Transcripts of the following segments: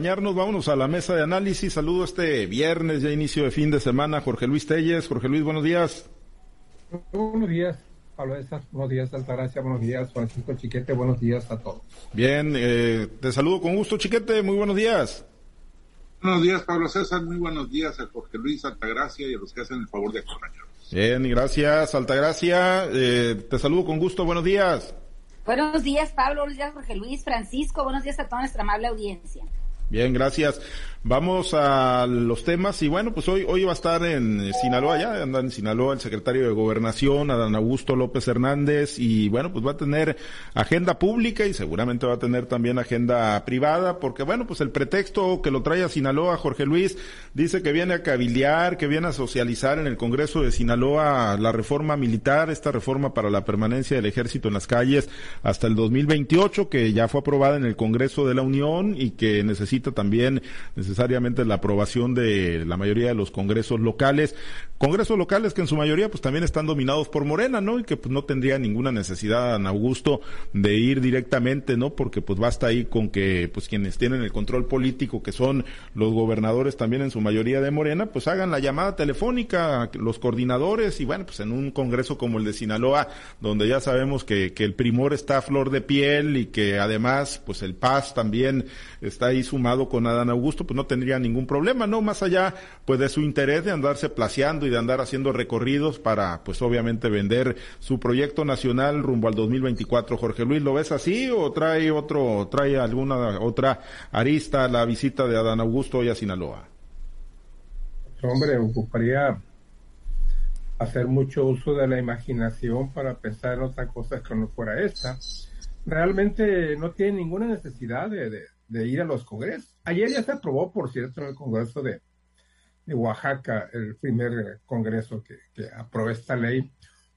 Vámonos a la mesa de análisis. Saludo este viernes, ya inicio de fin de semana. Jorge Luis Telles. Jorge Luis, buenos días. Buenos días, Pablo Esas. Buenos días, Altagracia. Buenos días, Francisco Chiquete. Buenos días a todos. Bien, eh, te saludo con gusto, Chiquete. Muy buenos días. Buenos días, Pablo César. Muy buenos días a Jorge Luis Altagracia y a los que hacen el favor de acompañarnos. Bien, gracias, Altagracia. Eh, te saludo con gusto. Buenos días. Buenos días, Pablo. Buenos días, Jorge Luis. Francisco. Buenos días a toda nuestra amable audiencia. Bien, gracias. Vamos a los temas y bueno, pues hoy hoy va a estar en Sinaloa, ya anda en Sinaloa el secretario de Gobernación, Adán Augusto López Hernández y bueno, pues va a tener agenda pública y seguramente va a tener también agenda privada porque bueno, pues el pretexto que lo trae a Sinaloa Jorge Luis dice que viene a cabildear, que viene a socializar en el Congreso de Sinaloa la reforma militar, esta reforma para la permanencia del ejército en las calles hasta el 2028 que ya fue aprobada en el Congreso de la Unión y que necesita también necesariamente la aprobación de la mayoría de los congresos locales, congresos locales que en su mayoría pues también están dominados por Morena, ¿no? Y que pues no tendría ninguna necesidad Ana Augusto de ir directamente, ¿no? Porque pues basta ahí con que pues quienes tienen el control político, que son los gobernadores también en su mayoría de Morena, pues hagan la llamada telefónica, los coordinadores y bueno, pues en un congreso como el de Sinaloa, donde ya sabemos que, que el primor está a flor de piel y que además pues el Paz también está ahí sumado con Adán Augusto, pues no tendría ningún problema, ¿no? Más allá, pues de su interés de andarse placeando y de andar haciendo recorridos para, pues obviamente vender su proyecto nacional rumbo al 2024. Jorge Luis, ¿lo ves así o trae otro, trae alguna otra arista la visita de Adán Augusto hoy a Sinaloa? Hombre, ocuparía hacer mucho uso de la imaginación para pensar en otras cosas que no fuera esta. Realmente no tiene ninguna necesidad de de ir a los congresos. Ayer ya se aprobó, por cierto, en el Congreso de, de Oaxaca, el primer congreso que, que aprobó esta ley.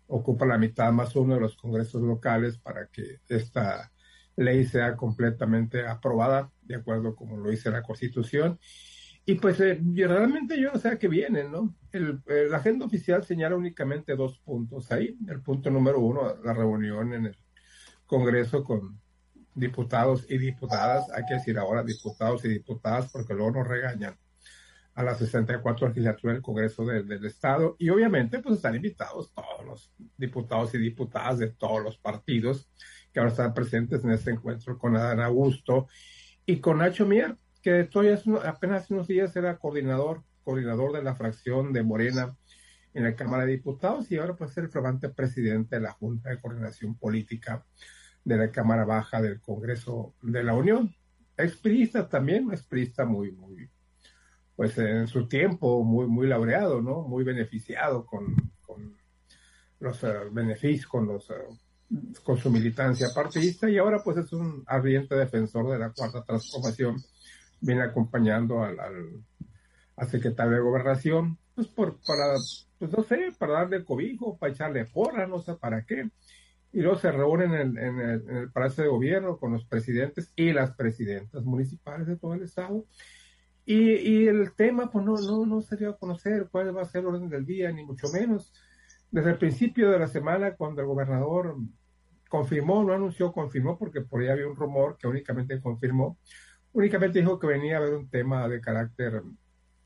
Ocupa la mitad más uno de los congresos locales para que esta ley sea completamente aprobada, de acuerdo como lo dice la Constitución. Y pues eh, realmente yo no sé a qué viene, ¿no? El, la agenda oficial señala únicamente dos puntos ahí. El punto número uno, la reunión en el Congreso con diputados y diputadas, hay que decir ahora diputados y diputadas porque luego nos regañan a la 64 legislatura del Congreso del Estado y obviamente pues están invitados todos los diputados y diputadas de todos los partidos que ahora están presentes en este encuentro con Adán Augusto y con Nacho Mier, que todavía apenas hace unos días era coordinador, coordinador de la fracción de Morena en la Cámara de Diputados y ahora pues es el flamante presidente de la Junta de Coordinación Política de la Cámara Baja del Congreso de la Unión. Exprista también, exprista muy, muy, pues en su tiempo muy, muy laureado, ¿no? Muy beneficiado con, con los uh, beneficios, con los, uh, con su militancia partidista y ahora pues es un ardiente defensor de la cuarta transformación. Viene acompañando al, al, al secretario de gobernación, pues por, para, pues no sé, para darle cobijo, para echarle porra, no sé para qué y luego se reúnen en, en, el, en, el, Palacio de Gobierno con los presidentes y las presidentas municipales de todo el estado. Y, y el tema, pues no, no, no se dio a conocer cuál va a ser el orden del día, ni mucho menos. Desde el principio de la semana, cuando el gobernador confirmó, no anunció, confirmó, porque por ahí había un rumor que únicamente confirmó, únicamente dijo que venía a haber un tema de carácter,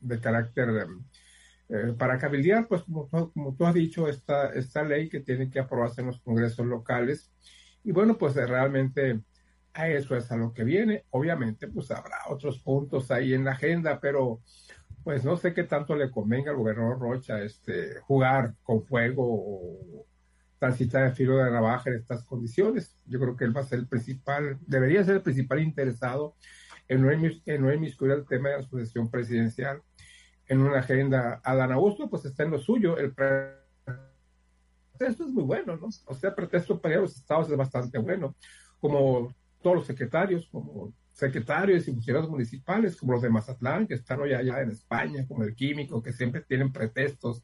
de carácter eh, para cabildear, pues como, tú has dicho, esta, esta ley que tiene que aprobarse en los congresos locales. Y bueno, pues eh, realmente a eso es a lo que viene. Obviamente, pues habrá otros puntos ahí en la agenda, pero pues no sé qué tanto le convenga al gobernador Rocha este, jugar con fuego o transitar el filo de navaja en estas condiciones. Yo creo que él va a ser el principal, debería ser el principal interesado en no, en no inmiscuir el tema de la sucesión presidencial en una agenda. Adán Augusto, pues está en lo suyo. El pretexto es muy bueno, ¿no? O sea, pretexto para los estados es bastante bueno. Como todos los secretarios, como secretarios y funcionarios municipales, como los de Mazatlán, que están hoy allá en España, como el químico, que siempre tienen pretextos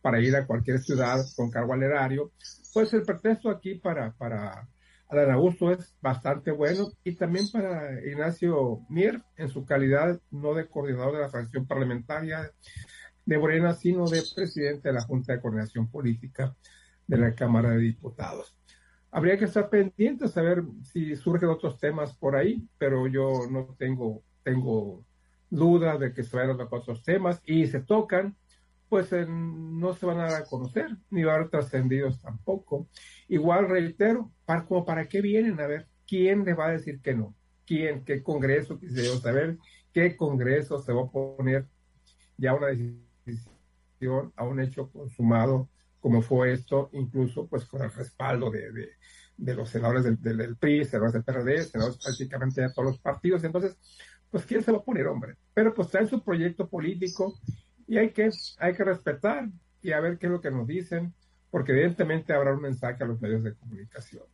para ir a cualquier ciudad con cargo al erario, pues el pretexto aquí para, para Adán Augusto es bastante bueno y también para Ignacio Mier en su calidad no de coordinador de la fracción parlamentaria de Morena, sino de presidente de la Junta de Coordinación Política de la Cámara de Diputados. Habría que estar pendientes a ver si surgen otros temas por ahí, pero yo no tengo tengo dudas de que se vayan otros temas y se tocan, pues no se van a dar a conocer, ni van a haber trascendidos tampoco. Igual reitero, para, como para qué vienen, a ver, ¿quién le va a decir que no? ¿Quién? ¿Qué congreso? Quisiera saber qué congreso se va a poner ya una decisión a un hecho consumado como fue esto, incluso pues con el respaldo de, de, los senadores del, del, PRI, senadores del PRD, senadores prácticamente de todos los partidos. Entonces, pues ¿quién se va a poner, hombre? Pero pues trae su proyecto político y hay que, hay que respetar y a ver qué es lo que nos dicen, porque evidentemente habrá un mensaje a los medios de comunicación.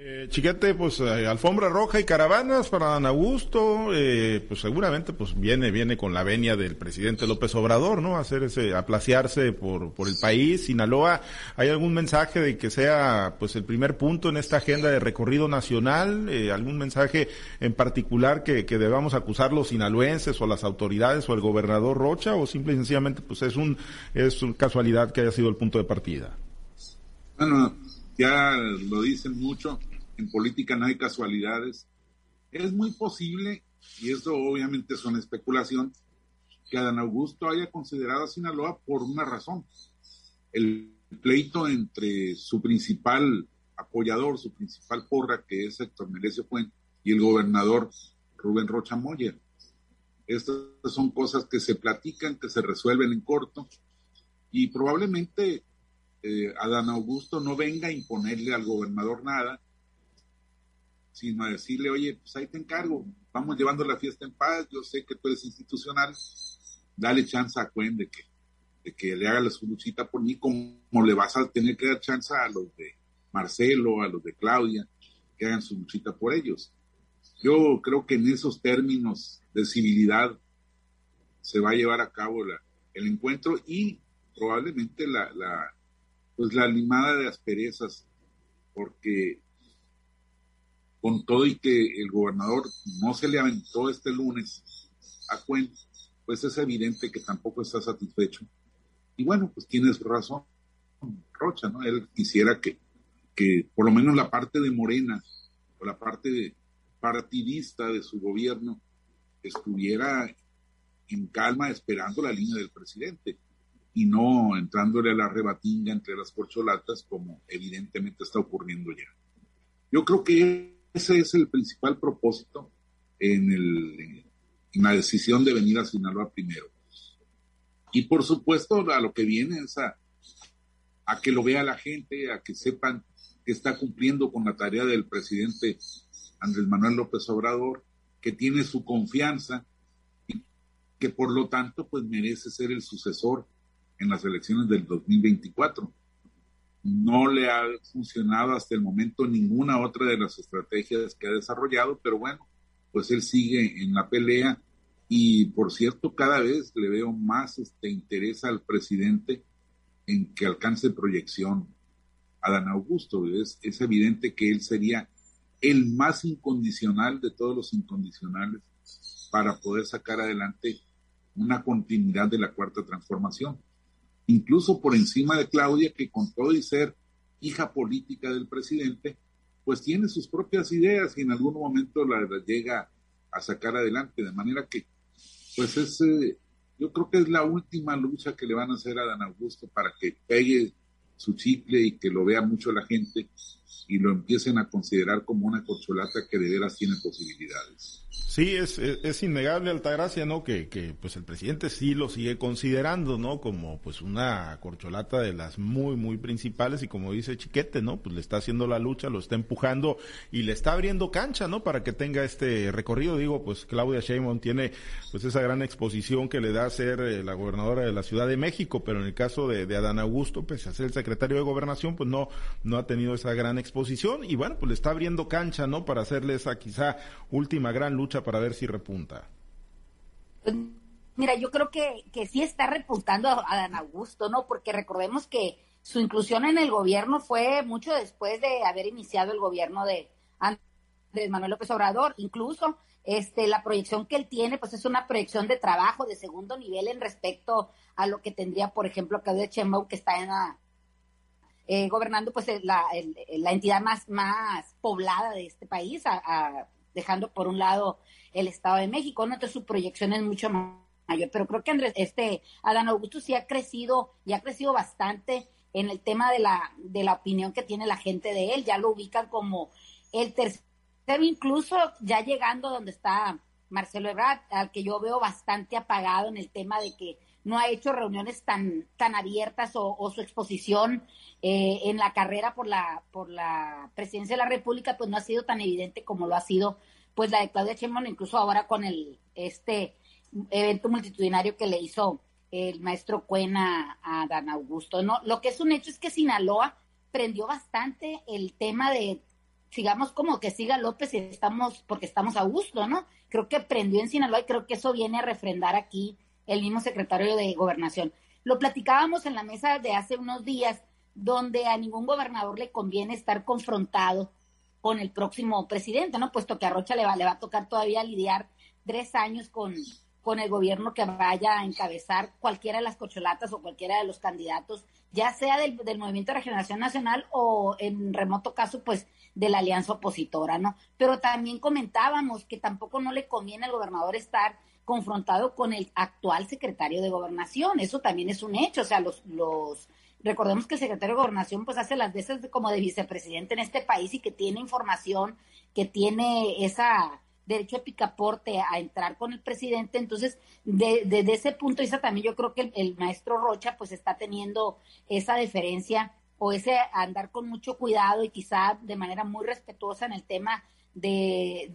Eh, chiquete, pues eh, alfombra roja y caravanas para Dan Augusto, eh, pues seguramente pues viene viene con la venia del presidente López Obrador, ¿no? Hacer ese aplaciarse por por el país. Sinaloa, ¿hay algún mensaje de que sea pues el primer punto en esta agenda de recorrido nacional? Eh, ¿Algún mensaje en particular que, que debamos acusar los sinaloenses o las autoridades o el gobernador Rocha o simple y sencillamente pues es un es una casualidad que haya sido el punto de partida? Bueno, ya lo dicen mucho, en política no hay casualidades. Es muy posible, y eso obviamente es una especulación, que Adán Augusto haya considerado a Sinaloa por una razón. El pleito entre su principal apoyador, su principal porra, que es Héctor Merecio Puente, y el gobernador Rubén Rocha Moyer. Estas son cosas que se platican, que se resuelven en corto, y probablemente eh, Adán Augusto no venga a imponerle al gobernador nada, sino a decirle, oye, pues ahí te encargo, vamos llevando la fiesta en paz, yo sé que tú eres institucional, dale chance a Cuen de que, de que le haga la su luchita por mí, como le vas a tener que dar chance a los de Marcelo, a los de Claudia, que hagan su luchita por ellos. Yo creo que en esos términos de civilidad se va a llevar a cabo el encuentro y probablemente la, la, pues la limada de asperezas, porque con todo y que el gobernador no se le aventó este lunes a cuenta, pues es evidente que tampoco está satisfecho. Y bueno, pues tienes razón, Rocha, ¿no? Él quisiera que, que por lo menos la parte de Morena o la parte partidista de su gobierno estuviera en calma esperando la línea del presidente y no entrándole a la rebatinga entre las corcholatas como evidentemente está ocurriendo ya. Yo creo que ese es el principal propósito en, el, en la decisión de venir a Sinaloa primero. Y por supuesto a lo que viene es a, a que lo vea la gente, a que sepan que está cumpliendo con la tarea del presidente Andrés Manuel López Obrador, que tiene su confianza y que por lo tanto pues merece ser el sucesor en las elecciones del 2024. No le ha funcionado hasta el momento ninguna otra de las estrategias que ha desarrollado, pero bueno, pues él sigue en la pelea y por cierto cada vez le veo más este interés al presidente en que alcance proyección. Adán Augusto, es, es evidente que él sería el más incondicional de todos los incondicionales para poder sacar adelante una continuidad de la cuarta transformación incluso por encima de Claudia, que con todo y ser hija política del presidente, pues tiene sus propias ideas y en algún momento las la llega a sacar adelante, de manera que, pues es, eh, yo creo que es la última lucha que le van a hacer a Dan Augusto para que pegue su chicle y que lo vea mucho la gente y lo empiecen a considerar como una corcholata que de veras tiene posibilidades. Sí, es, es, innegable, Altagracia, ¿no? Que, que pues el presidente sí lo sigue considerando, ¿no? Como pues una corcholata de las muy, muy principales y como dice Chiquete, ¿no? Pues le está haciendo la lucha, lo está empujando y le está abriendo cancha, ¿no? Para que tenga este recorrido. Digo, pues Claudia Sheinbaum tiene pues esa gran exposición que le da a ser eh, la gobernadora de la Ciudad de México, pero en el caso de, Adán Augusto, pues a ser el secretario de Gobernación, pues no, no ha tenido esa gran exposición y bueno, pues le está abriendo cancha, ¿no? Para hacerle esa quizá última gran lucha para ver si repunta? Mira, yo creo que, que sí está repuntando a Dan Augusto, ¿no? Porque recordemos que su inclusión en el gobierno fue mucho después de haber iniciado el gobierno de Andrés Manuel López Obrador. Incluso este, la proyección que él tiene, pues es una proyección de trabajo de segundo nivel en respecto a lo que tendría, por ejemplo, Claudia Sheinbaum, que está en la, eh, gobernando pues la, la, entidad más, más poblada de este país, dejando por un lado el Estado de México, ¿no? Entonces su proyección es mucho mayor, pero creo que Andrés, este, Adán Augusto sí ha crecido y ha crecido bastante en el tema de la, de la opinión que tiene la gente de él, ya lo ubican como el tercero, incluso ya llegando donde está Marcelo Ebrard, al que yo veo bastante apagado en el tema de que no ha hecho reuniones tan, tan abiertas o, su exposición eh, en la carrera por la, por la presidencia de la República, pues no ha sido tan evidente como lo ha sido pues la de Claudia Sheinbaum, incluso ahora con el este evento multitudinario que le hizo el maestro Cuena a Dan Augusto. No, lo que es un hecho es que Sinaloa prendió bastante el tema de sigamos como que siga López y estamos, porque estamos a gusto, ¿no? Creo que prendió en Sinaloa y creo que eso viene a refrendar aquí el mismo secretario de Gobernación. Lo platicábamos en la mesa de hace unos días, donde a ningún gobernador le conviene estar confrontado con el próximo presidente, ¿no? Puesto que a Rocha le va, le va a tocar todavía lidiar tres años con, con el gobierno que vaya a encabezar cualquiera de las cocholatas o cualquiera de los candidatos, ya sea del, del Movimiento de Regeneración Nacional o en remoto caso, pues de la alianza opositora, ¿no? Pero también comentábamos que tampoco no le conviene al gobernador estar confrontado con el actual secretario de gobernación. Eso también es un hecho. O sea, los, los, recordemos que el secretario de gobernación pues hace las veces como de vicepresidente en este país y que tiene información, que tiene esa derecho de picaporte a entrar con el presidente. Entonces, desde de, ese punto de vista también yo creo que el, el, maestro Rocha pues está teniendo esa deferencia o ese andar con mucho cuidado y quizá de manera muy respetuosa en el tema de,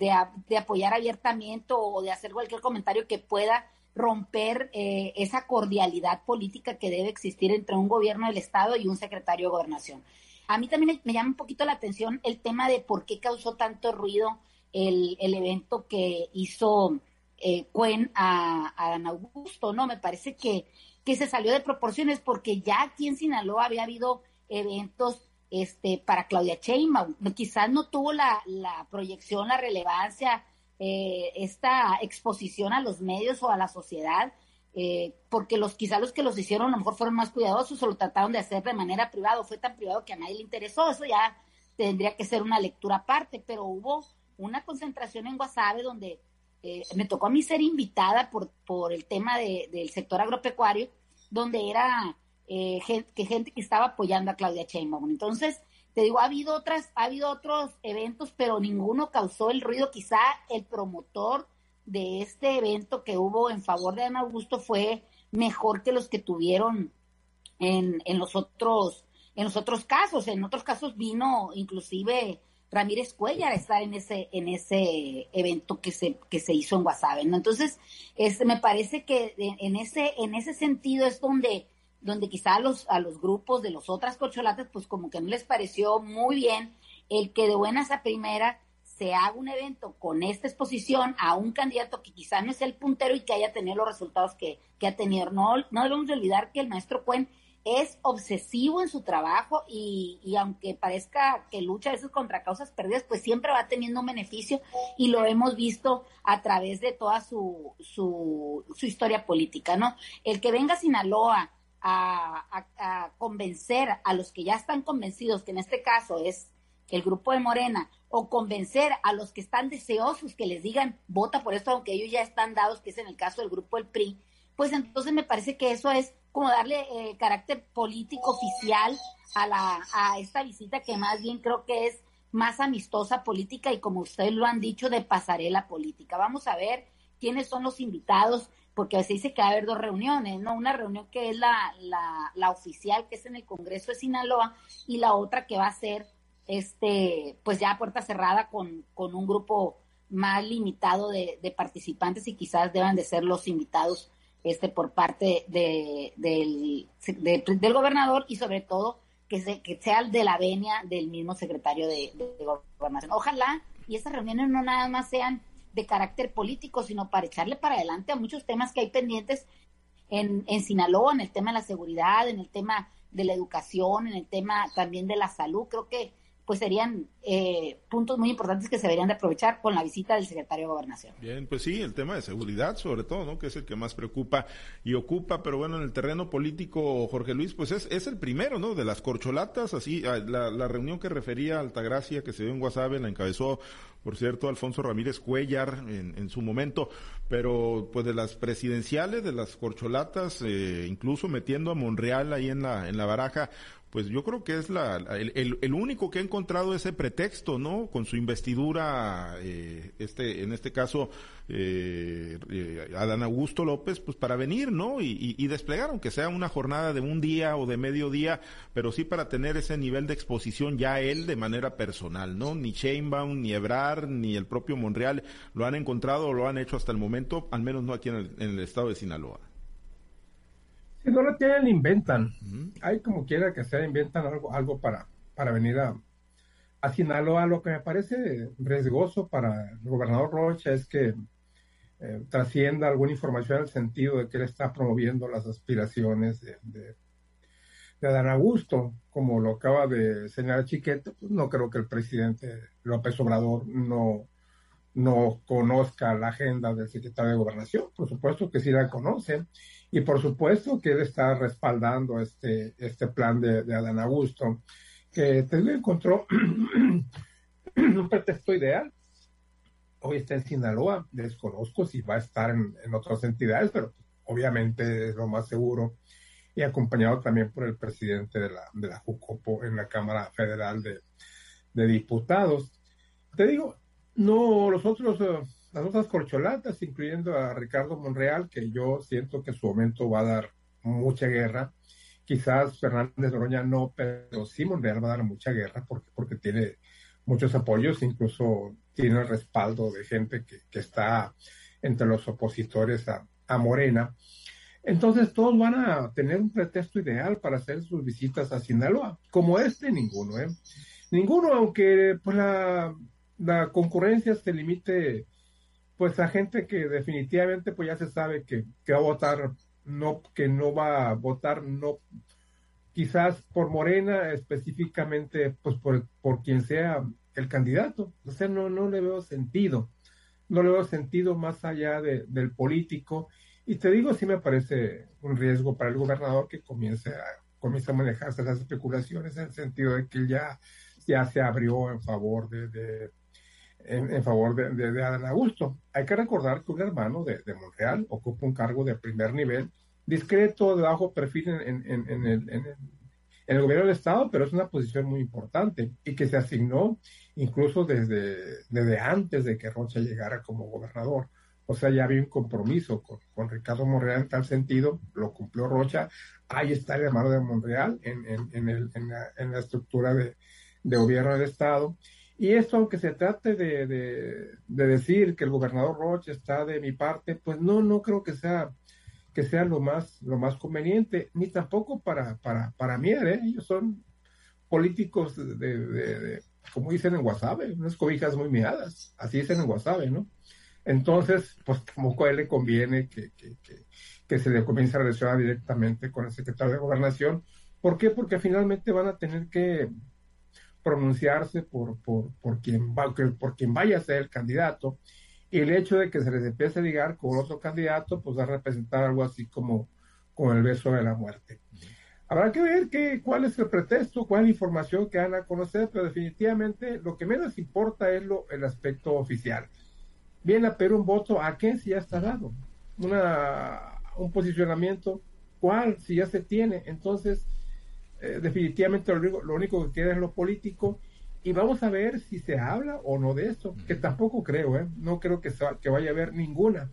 de, apoyar abiertamente o de hacer cualquier comentario que pueda romper eh, esa cordialidad política que debe existir entre un gobierno del Estado y un secretario de gobernación. A mí también me, llama un poquito la atención el tema de por qué causó tanto ruido el, el evento que hizo eh, Cuen a, a Dan Augusto, ¿no? Me parece que, que se salió de proporciones porque ya aquí en Sinaloa había habido eventos este, para Claudia Sheinbaum. Quizás no tuvo la, proyección, la relevancia, eh, esta exposición a los medios o a la sociedad, eh, porque los quizás los que los hicieron a lo mejor fueron más cuidadosos o lo trataron de hacer de manera privada, fue tan privado que a nadie le interesó, eso ya tendría que ser una lectura aparte, pero hubo una concentración en Guasave donde eh, me tocó a mí ser invitada por, el tema de, del sector agropecuario, donde era eh, gente, que gente que estaba apoyando a Claudia Sheinbaum. Entonces, te digo, ha habido otras, ha habido otros eventos, pero ninguno causó el ruido. Quizá el promotor de este evento que hubo en favor de Ana Augusto fue mejor que los que tuvieron en, en los otros, en los otros casos. En otros casos vino inclusive Ramírez Cuellar a estar en ese, en ese evento que se, que se hizo en Guasave. Entonces, me parece que en ese, en ese sentido es donde donde quizá a los, a los grupos de los otras cocholatas, pues como que no les pareció muy bien el que de buenas a primera se haga un evento con esta exposición a un candidato que quizá no es el puntero y que haya tenido los resultados que, que ha tenido. No, no debemos olvidar que el maestro Cuen es obsesivo en su trabajo y, y, aunque parezca que lucha a veces contra causas perdidas, pues siempre va teniendo un beneficio y lo hemos visto a través de toda su, su, su historia política, ¿no? El que venga a Sinaloa a, convencer a los que ya están convencidos, que en este caso es el grupo de Morena, o convencer a los que están deseosos que les digan vota por esto, aunque ellos ya están dados, que es en el caso del grupo del PRI, pues entonces me parece que eso es como darle eh, carácter político oficial a, la, a esta visita que más bien creo que es más amistosa política y como ustedes lo han dicho, de pasarela política. Vamos a ver quiénes son los invitados, porque a veces dice que va a haber dos reuniones, ¿no? Una reunión que es la, la, oficial, que es en el Congreso de Sinaloa, y la otra que va a ser, este, pues ya a puerta cerrada con, con un grupo más limitado de, participantes y quizás deban de ser los invitados este por parte de, del, del gobernador y sobre todo que, se, que sea de la venia del mismo secretario de, de gobernación. Ojalá y estas reuniones no nada más sean de carácter político, sino para echarle para adelante a muchos temas que hay pendientes en, en Sinaloa, en el tema de la seguridad, en el tema de la educación, en el tema también de la salud. Creo que pues serían eh, puntos muy importantes que se deberían de aprovechar con la visita del secretario de Gobernación. Bien, pues sí, el tema de seguridad sobre todo, ¿no? Que es el que más preocupa y ocupa, pero bueno, en el terreno político, Jorge Luis, pues es, es el primero, ¿no? De las corcholatas, así, ah, la, reunión que refería a Altagracia que se dio en Guasave la encabezó por cierto, Alfonso Ramírez Cuellar en, en, su momento, pero pues de las presidenciales, de las corcholatas, eh, incluso metiendo a Monreal ahí en la, en la baraja, pues yo creo que es la, el, el, único que ha encontrado ese pretexto, ¿no? Con su investidura, eh, este, en este caso, eh, eh, Adán Augusto López, pues para venir, ¿no? Y, y, desplegar, aunque sea una jornada de un día o de medio día, pero sí para tener ese nivel de exposición ya él de manera personal, ¿no? Ni Sheinbaum, ni Ebrar, ni el propio Monreal lo han encontrado o lo han hecho hasta el momento, al menos no aquí el, en el estado de Sinaloa. Si no lo tienen, inventan. Hay como quiera que sea, inventan algo, algo para, para venir a, a Sinaloa. Lo que me parece riesgoso para el gobernador Rocha es que eh, trascienda alguna información en el sentido de que él está promoviendo las aspiraciones de, de, de Dan Augusto, como lo acaba de señalar Chiquete, pues no creo que el presidente López Obrador no, no conozca la agenda del secretario de Gobernación, por supuesto que sí la conoce, y por supuesto que él está respaldando este, este plan de, Adán Augusto, que te encontró un pretexto ideal. Hoy está en Sinaloa, desconozco si va a estar en, en otras entidades, pero obviamente es lo más seguro, y acompañado también por el presidente de la, de la Jucopo en la Cámara Federal de, de Diputados. Te digo, no, los otros, eh, las otras corcholatas, incluyendo a Ricardo Monreal, que yo siento que en su momento va a dar mucha guerra. Quizás Fernández Noroña no, pero sí Monreal va a dar mucha guerra porque, porque tiene muchos apoyos, incluso tiene el respaldo de gente que, que está entre los opositores a, a, Morena. Entonces todos van a tener un pretexto ideal para hacer sus visitas a Sinaloa. Como este, ninguno, ¿eh? Ninguno, aunque pues la la concurrencia se limite pues a gente que definitivamente pues ya se sabe que, que va a votar no que no va a votar no quizás por Morena específicamente pues por, por quien sea el candidato. O sea no no le veo sentido. No le veo sentido más allá de, del político. Y te digo sí me parece un riesgo para el gobernador que comience a comience a manejarse las especulaciones en el sentido de que ya ya se abrió en favor de en, favor de, de, Adán Augusto. Hay que recordar que un hermano de, de, Montreal ocupa un cargo de primer nivel, discreto, de bajo perfil en, en, en el, el, el, gobierno del Estado, pero es una posición muy importante y que se asignó incluso desde, antes de que Rocha llegara como gobernador. O sea, ya había un compromiso con, Ricardo Monreal en tal sentido, lo cumplió Rocha. Ahí está el hermano de Monreal en, en, el, en, la, en la estructura de, de gobierno del Estado. Y esto, aunque se trate de, de, de, decir que el gobernador Roche está de mi parte, pues no, no creo que sea que sea lo más, lo más conveniente, ni tampoco para, para, para mí, ¿eh? ellos son políticos de, de, como dicen en Guasave, unas cobijas muy miadas, así dicen en Guasave, ¿no? Entonces, pues tampoco a él le conviene que, que, que, que se le comience a relacionar directamente con el secretario de Gobernación. ¿Por qué? Porque finalmente van a tener que pronunciarse por, por, por, quien va, por quien vaya a ser el candidato. Y el hecho de que se les empiece a ligar con otro candidato, pues va a representar algo así como con el beso de la muerte. Habrá que ver qué cuál es el pretexto, cuál es la información que van a conocer, pero definitivamente lo que menos importa es lo, el aspecto oficial. Viene a pedir un voto, ¿a qué si ya está dado? Una, un posicionamiento, ¿cuál? Si ya se tiene. Entonces, eh, definitivamente lo único, lo único, que queda es lo político y vamos a ver si se habla o no de eso, que tampoco creo, ¿eh? no creo que, que vaya a haber ninguna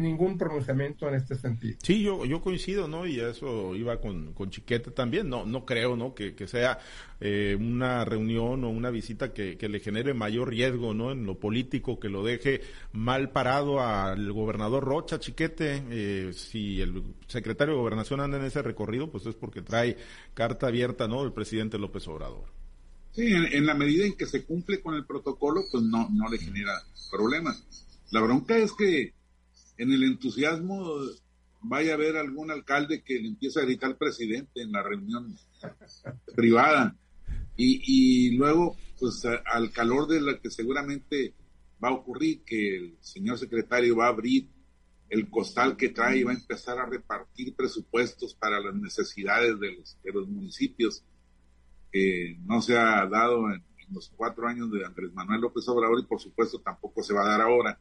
ningún pronunciamiento en este sentido. Sí, yo, yo coincido, ¿no? Y eso iba con, con Chiquete también. No, no creo, ¿no? Que, que sea eh, una reunión o una visita que, que, le genere mayor riesgo, ¿no? En lo político, que lo deje mal parado al gobernador Rocha, Chiquete. Eh, si el secretario de Gobernación anda en ese recorrido, pues es porque trae carta abierta, ¿no? El presidente López Obrador. Sí, en, en la medida en que se cumple con el protocolo, pues no, no le genera problemas. La bronca es que en el entusiasmo vaya a haber algún alcalde que le empiece a gritar presidente en la reunión privada. Y, y luego, pues al calor de lo que seguramente va a ocurrir, que el señor secretario va a abrir el costal que trae y va a empezar a repartir presupuestos para las necesidades de los, de los municipios, que no se ha dado en, los cuatro años de Andrés Manuel López Obrador y por supuesto tampoco se va a dar ahora.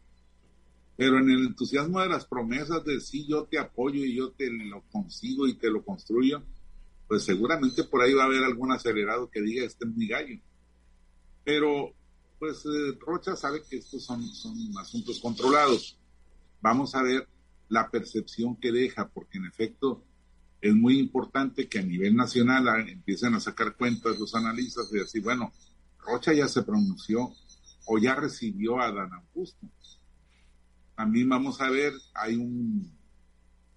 Pero en el entusiasmo de las promesas de sí, yo te apoyo y yo te lo consigo y te lo construyo, pues seguramente por ahí va a haber algún acelerado que diga este es mi gallo. Pero pues eh, Rocha sabe que estos son, son asuntos controlados. Vamos a ver la percepción que deja, porque en efecto es muy importante que a nivel nacional ah, empiecen a sacar cuentas los analistas y decir, bueno, Rocha ya se pronunció o ya recibió a Dan Augusto. También vamos a ver, hay un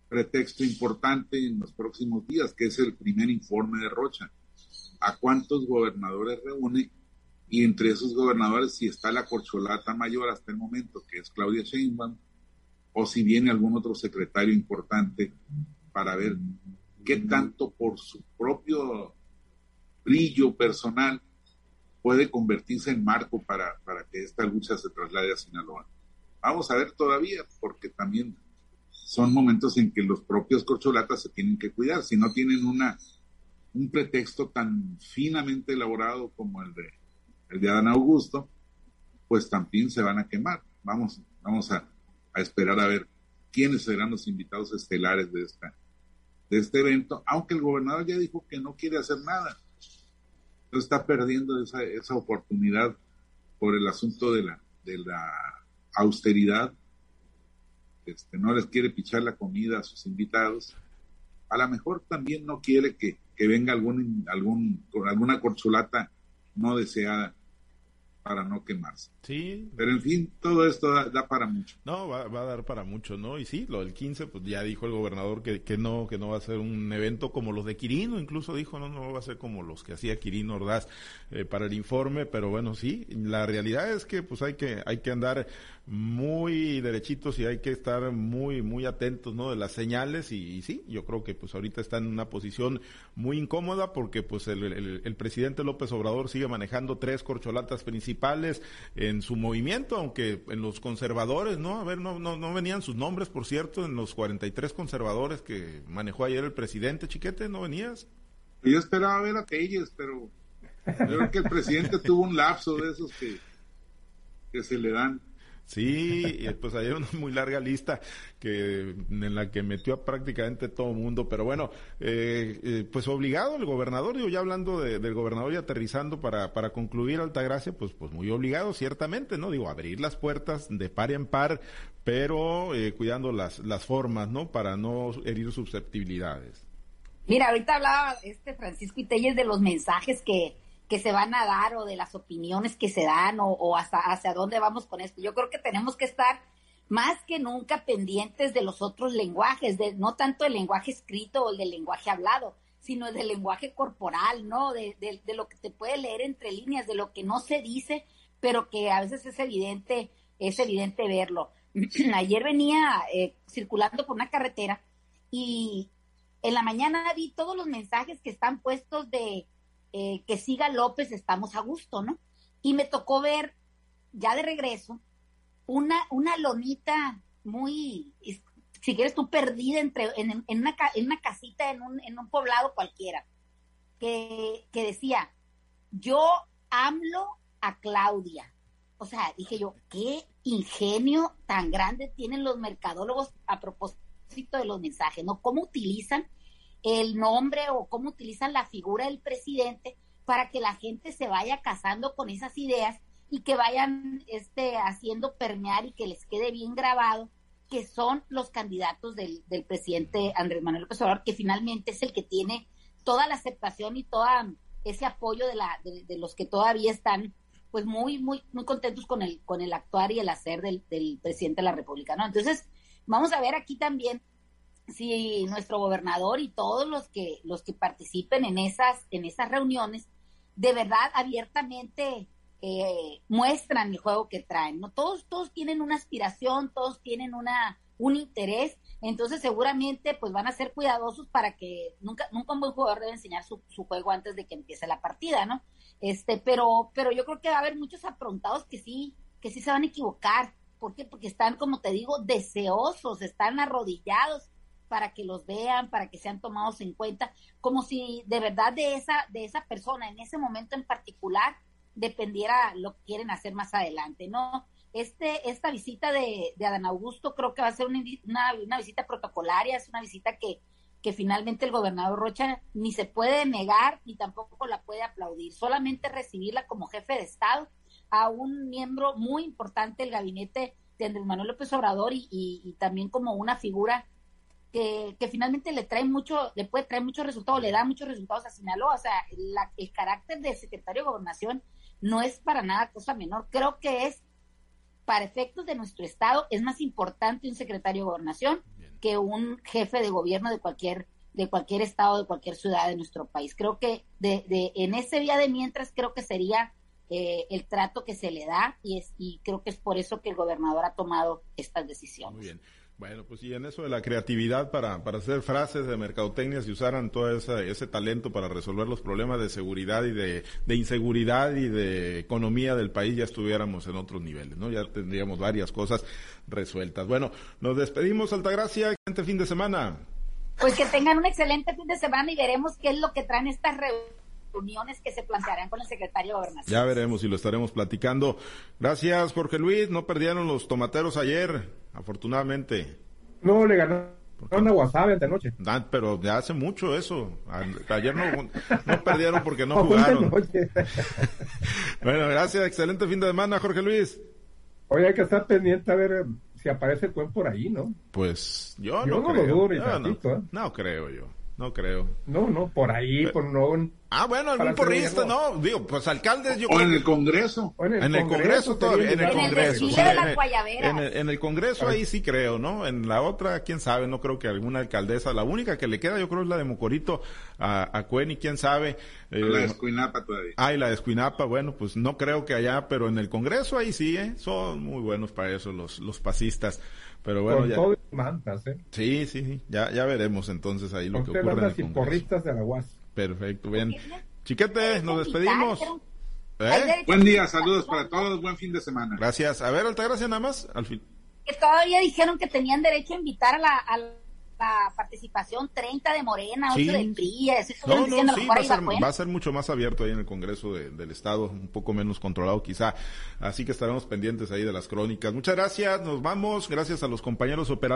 pretexto importante en los próximos días, que es el primer informe de Rocha. ¿A cuántos gobernadores reúne? Y entre esos gobernadores, si está la corcholata mayor hasta el momento, que es Claudia Sheinbaum, o si viene algún otro secretario importante para ver qué tanto por su propio brillo personal puede convertirse en marco para, para que esta lucha se traslade a Sinaloa. Vamos a ver todavía, porque también son momentos en que los propios corcholatas se tienen que cuidar. Si no tienen una, un pretexto tan finamente elaborado como el de, el de Adán Augusto, pues también se van a quemar. Vamos, vamos a, esperar a ver quiénes serán los invitados estelares de, esta, de este evento, aunque el gobernador ya dijo que no quiere hacer nada está perdiendo esa, esa oportunidad por el asunto de la, de la austeridad. Este, no les quiere pichar la comida a sus invitados. A lo mejor también no quiere que, que venga algún, algún, alguna corcholata no deseada para no quemarse. Sí. Pero en fin, todo esto da, para mucho. No, va, va, a dar para mucho, ¿no? Y sí, lo del 15, pues ya dijo el gobernador que, que no, que no va a ser un evento como los de Quirino, incluso dijo, no, no va a ser como los que hacía Quirino Ordaz eh, para el informe, pero bueno, sí, la realidad es que pues hay que, hay que andar muy derechitos y hay que estar muy, muy atentos, ¿no? De las señales y, sí, yo creo que pues ahorita está en una posición muy incómoda porque pues el, el, presidente López Obrador sigue manejando tres corcholatas principales en su movimiento, aunque en los conservadores, ¿no? A ver, no, no, no venían sus nombres, por cierto, en los 43 conservadores que manejó ayer el presidente Chiquete, ¿no venías? Yo esperaba ver a Telles, pero creo que el presidente tuvo un lapso de esos que, que se le dan. Sí, pues hay una muy larga lista que en la que metió a prácticamente todo mundo, pero bueno, eh, eh, pues obligado el gobernador, digo, ya hablando del gobernador y aterrizando para, para concluir Altagracia, pues, pues muy obligado, ciertamente, ¿no? Digo, abrir las puertas de par en par, pero eh, cuidando las, las formas, ¿no? Para no herir susceptibilidades. Mira, ahorita hablaba este Francisco Itelles de los mensajes que, que se van a dar o de las opiniones que se dan o, hasta hacia dónde vamos con esto. Yo creo que tenemos que estar más que nunca pendientes de los otros lenguajes, de no tanto el lenguaje escrito o el del lenguaje hablado, sino del lenguaje corporal, ¿no? De, de, lo que te puede leer entre líneas, de lo que no se dice, pero que a veces es evidente, es evidente verlo. Ayer venía eh, circulando por una carretera y en la mañana vi todos los mensajes que están puestos de eh, que siga López, estamos a gusto, ¿no? Y me tocó ver, ya de regreso, una, una lonita muy, si quieres tú, perdida entre, en, una, en una casita, en un, en un poblado cualquiera, que, que decía, yo hablo a Claudia. O sea, dije yo, qué ingenio tan grande tienen los mercadólogos a propósito de los mensajes, ¿no? ¿Cómo utilizan el nombre o cómo utilizan la figura del presidente para que la gente se vaya casando con esas ideas y que vayan este, haciendo permear y que les quede bien grabado que son los candidatos del, del presidente Andrés Manuel López Obrador, que finalmente es el que tiene toda la aceptación y todo ese apoyo de, la, de, los que todavía están pues muy, muy, muy contentos con el, con el actuar y el hacer del, del presidente de la República, ¿no? Entonces, vamos a ver aquí también si nuestro gobernador y todos los que los que participen en esas en esas reuniones de verdad abiertamente eh, muestran el juego que traen no todos todos tienen una aspiración todos tienen una un interés Entonces seguramente pues van a ser cuidadosos para que nunca, nunca un buen jugador debe enseñar su, su juego antes de que empiece la partida, ¿no? Este, pero, pero yo creo que va a haber muchos aprontados que sí, que sí se van a equivocar. ¿Por qué? Porque están, como te digo, deseosos, están arrodillados para que los vean, para que sean tomados en cuenta, como si de verdad de esa, de esa persona en ese momento en particular dependiera lo que quieren hacer más adelante, ¿no? Este, esta visita de, de Adán Augusto creo que va a ser una, visita protocolaria, es una visita que, que finalmente el gobernador Rocha ni se puede negar ni tampoco la puede aplaudir, solamente recibirla como jefe de Estado a un miembro muy importante del gabinete de Andrés Manuel López Obrador y, y, también como una figura que, que, finalmente le trae mucho, le puede traer muchos resultados, le da muchos resultados a Sinaloa. O sea, la, el carácter de secretario de gobernación no es para nada cosa menor. Creo que es para efectos de nuestro Estado, es más importante un secretario de gobernación que un jefe de gobierno de cualquier de cualquier estado, de cualquier ciudad de nuestro país. Creo que de, de en ese día de mientras creo que sería eh, el trato que se le da y, es, y creo que es por eso que el gobernador ha tomado estas decisiones. Muy bien. Bueno, pues y en eso de la creatividad para, para hacer frases de mercadotecnia, si usaran todo ese, ese talento para resolver los problemas de seguridad y de, de, inseguridad y de economía del país, ya estuviéramos en otros niveles, ¿no? Ya tendríamos varias cosas resueltas. Bueno, nos despedimos, Altagracia, excelente fin de semana. Pues que tengan un excelente fin de semana y veremos qué es lo que traen estas reuniones que se plantearán con el secretario de Gobernación. Ya veremos y lo estaremos platicando. Gracias, Jorge Luis. No perdieron los tomateros ayer afortunadamente. No, le ganó una Wasabi ante noche. Ah, pero ya hace mucho eso. Ayer no, no perdieron porque no jugaron. bueno, gracias. Excelente fin de semana, Jorge Luis. Oye, hay que estar pendiente a ver eh, si aparece el cuen por ahí, ¿no? Pues yo, no, creo. ¿eh? no creo yo. No creo. No, no, por ahí, por no. Ah, bueno, algún porrista, no, digo, pues alcaldes yo O en el Congreso. en el, Congreso, todavía, en el Congreso. En el, Congreso ahí sí creo, ¿no? En la otra, quién sabe, no creo que alguna alcaldesa, la única que le queda yo creo es la de Mocorito a, a Cueni, quién sabe. la de Escuinapa todavía. Ah, y la de Escuinapa, bueno, pues no creo que allá, pero en el Congreso ahí sí, ¿eh? Son muy buenos para eso los, los pasistas. Pero bueno, ya. mantas, ¿eh? Sí, sí, sí. Ya, ya veremos entonces ahí lo que ocurre. En el de la UAS. Perfecto, bien. Chiquete, nos despedimos. ¿Eh? Buen día, saludos para todos, buen fin de semana. Gracias. A ver, Altagracia, nada más. Al fin. Que todavía dijeron que tenían derecho a invitar a la, a participación 30 de Morena, 8 de PRI, no, no, sí, va, a ser, va a ser mucho más abierto ahí en el Congreso del Estado, un poco menos controlado quizá, así que estaremos pendientes ahí de las crónicas. Muchas gracias, nos vamos, gracias a los compañeros operadores.